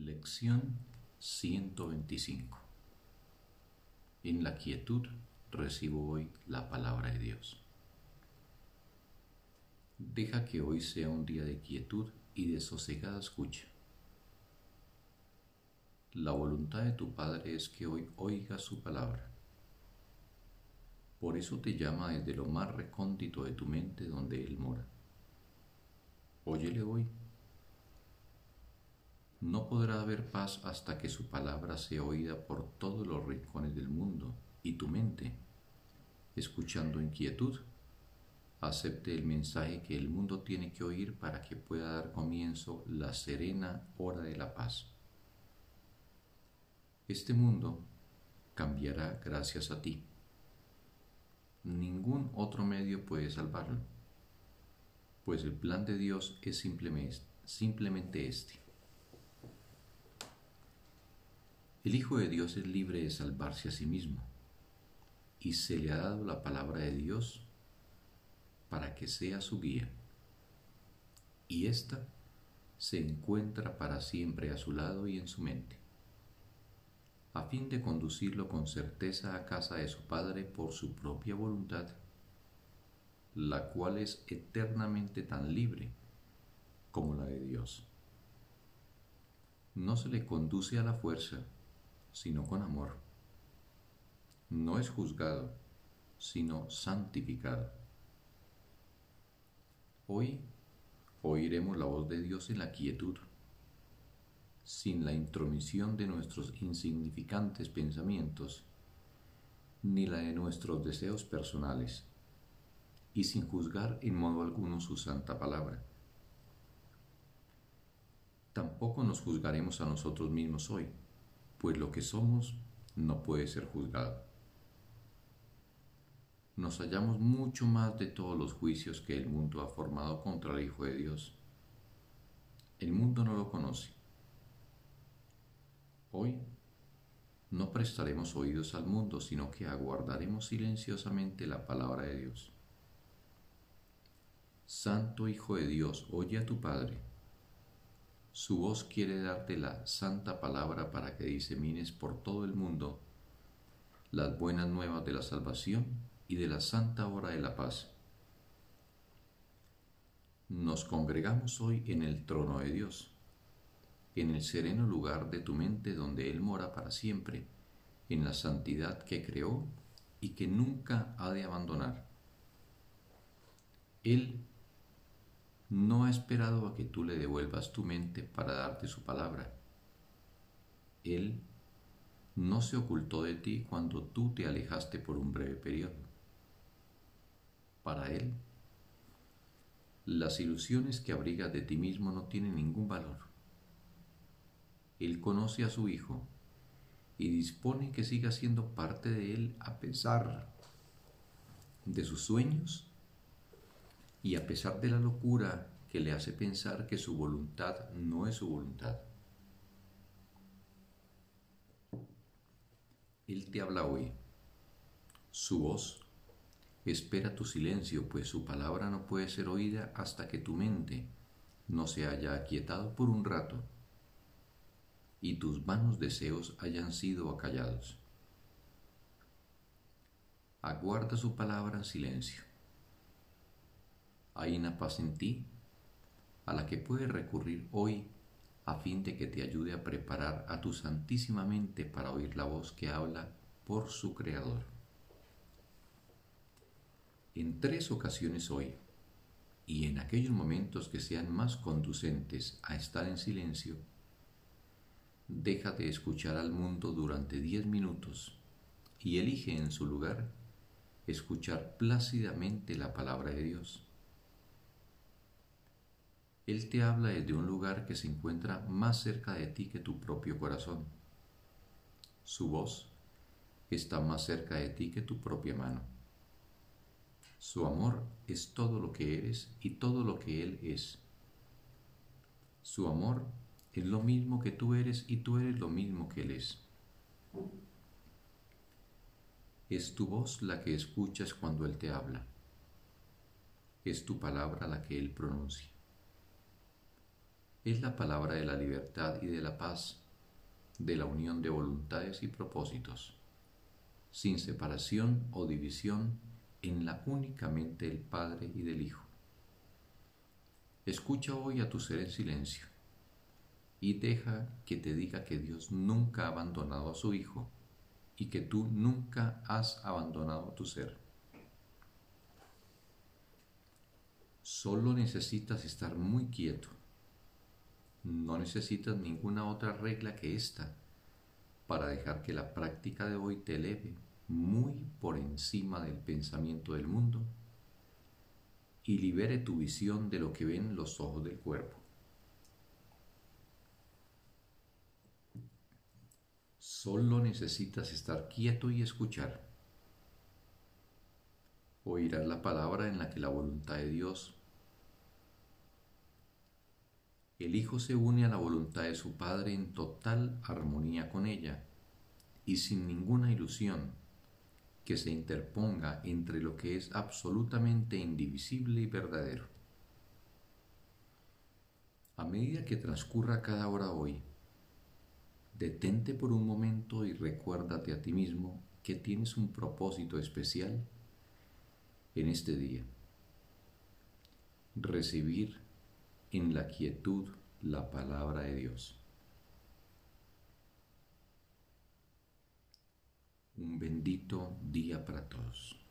Lección 125 En la quietud recibo hoy la palabra de Dios. Deja que hoy sea un día de quietud y de sosegada escucha. La voluntad de tu Padre es que hoy oigas su palabra. Por eso te llama desde lo más recóndito de tu mente donde Él mora. Óyele hoy no podrá haber paz hasta que su palabra sea oída por todos los rincones del mundo y tu mente, escuchando inquietud, acepte el mensaje que el mundo tiene que oír para que pueda dar comienzo la serena hora de la paz. Este mundo cambiará gracias a ti. Ningún otro medio puede salvarlo, pues el plan de Dios es simplemente, este El Hijo de Dios es libre de salvarse a sí mismo y se le ha dado la palabra de Dios para que sea su guía. Y ésta se encuentra para siempre a su lado y en su mente, a fin de conducirlo con certeza a casa de su Padre por su propia voluntad, la cual es eternamente tan libre como la de Dios. No se le conduce a la fuerza, sino con amor. No es juzgado, sino santificado. Hoy oiremos la voz de Dios en la quietud, sin la intromisión de nuestros insignificantes pensamientos, ni la de nuestros deseos personales, y sin juzgar en modo alguno su santa palabra. Tampoco nos juzgaremos a nosotros mismos hoy pues lo que somos no puede ser juzgado. Nos hallamos mucho más de todos los juicios que el mundo ha formado contra el Hijo de Dios. El mundo no lo conoce. Hoy no prestaremos oídos al mundo, sino que aguardaremos silenciosamente la palabra de Dios. Santo Hijo de Dios, oye a tu Padre su voz quiere darte la santa palabra para que disemines por todo el mundo las buenas nuevas de la salvación y de la santa hora de la paz. Nos congregamos hoy en el trono de Dios, en el sereno lugar de tu mente donde Él mora para siempre, en la santidad que creó y que nunca ha de abandonar. Él no ha esperado a que tú le devuelvas tu mente para darte su palabra. Él no se ocultó de ti cuando tú te alejaste por un breve periodo. Para Él, las ilusiones que abrigas de ti mismo no tienen ningún valor. Él conoce a su Hijo y dispone que siga siendo parte de Él a pesar de sus sueños y a pesar de la locura que le hace pensar que su voluntad no es su voluntad. Él te habla hoy. Su voz espera tu silencio, pues su palabra no puede ser oída hasta que tu mente no se haya aquietado por un rato y tus vanos deseos hayan sido acallados. Aguarda su palabra en silencio hay una paz en ti a la que puedes recurrir hoy a fin de que te ayude a preparar a tu santísima mente para oír la voz que habla por su Creador. En tres ocasiones hoy, y en aquellos momentos que sean más conducentes a estar en silencio, deja de escuchar al mundo durante diez minutos y elige en su lugar escuchar plácidamente la palabra de Dios él te habla desde un lugar que se encuentra más cerca de ti que tu propio corazón. Su voz está más cerca de ti que tu propia mano. Su amor es todo lo que eres y todo lo que Él es. Su amor es lo mismo que tú eres y tú eres lo mismo que Él es. Es tu voz la que escuchas cuando Él te habla. Es tu palabra la que Él pronuncia es la palabra de la libertad y de la paz, de la unión de voluntades y propósitos, sin separación o división en la únicamente del Padre y del Hijo. Escucha hoy a tu ser en silencio y deja que te diga que Dios nunca ha abandonado a su Hijo y que tú nunca has abandonado a tu ser. Solo necesitas estar muy quieto. No necesitas ninguna otra regla que esta para dejar que la práctica de hoy te eleve muy por encima del pensamiento del mundo y libere tu visión de lo que ven los ojos del cuerpo. Solo necesitas estar quieto y escuchar. Oirás la palabra en la que la voluntad de Dios. El Hijo se une a la voluntad de su Padre en total armonía con ella y sin ninguna ilusión que se interponga entre lo que es absolutamente indivisible y verdadero. A medida que transcurra cada hora hoy, Detente por un momento y recuérdate a ti mismo que tienes un propósito especial en este día. Recibir en la quietud la palabra de Dios. Un bendito día para todos.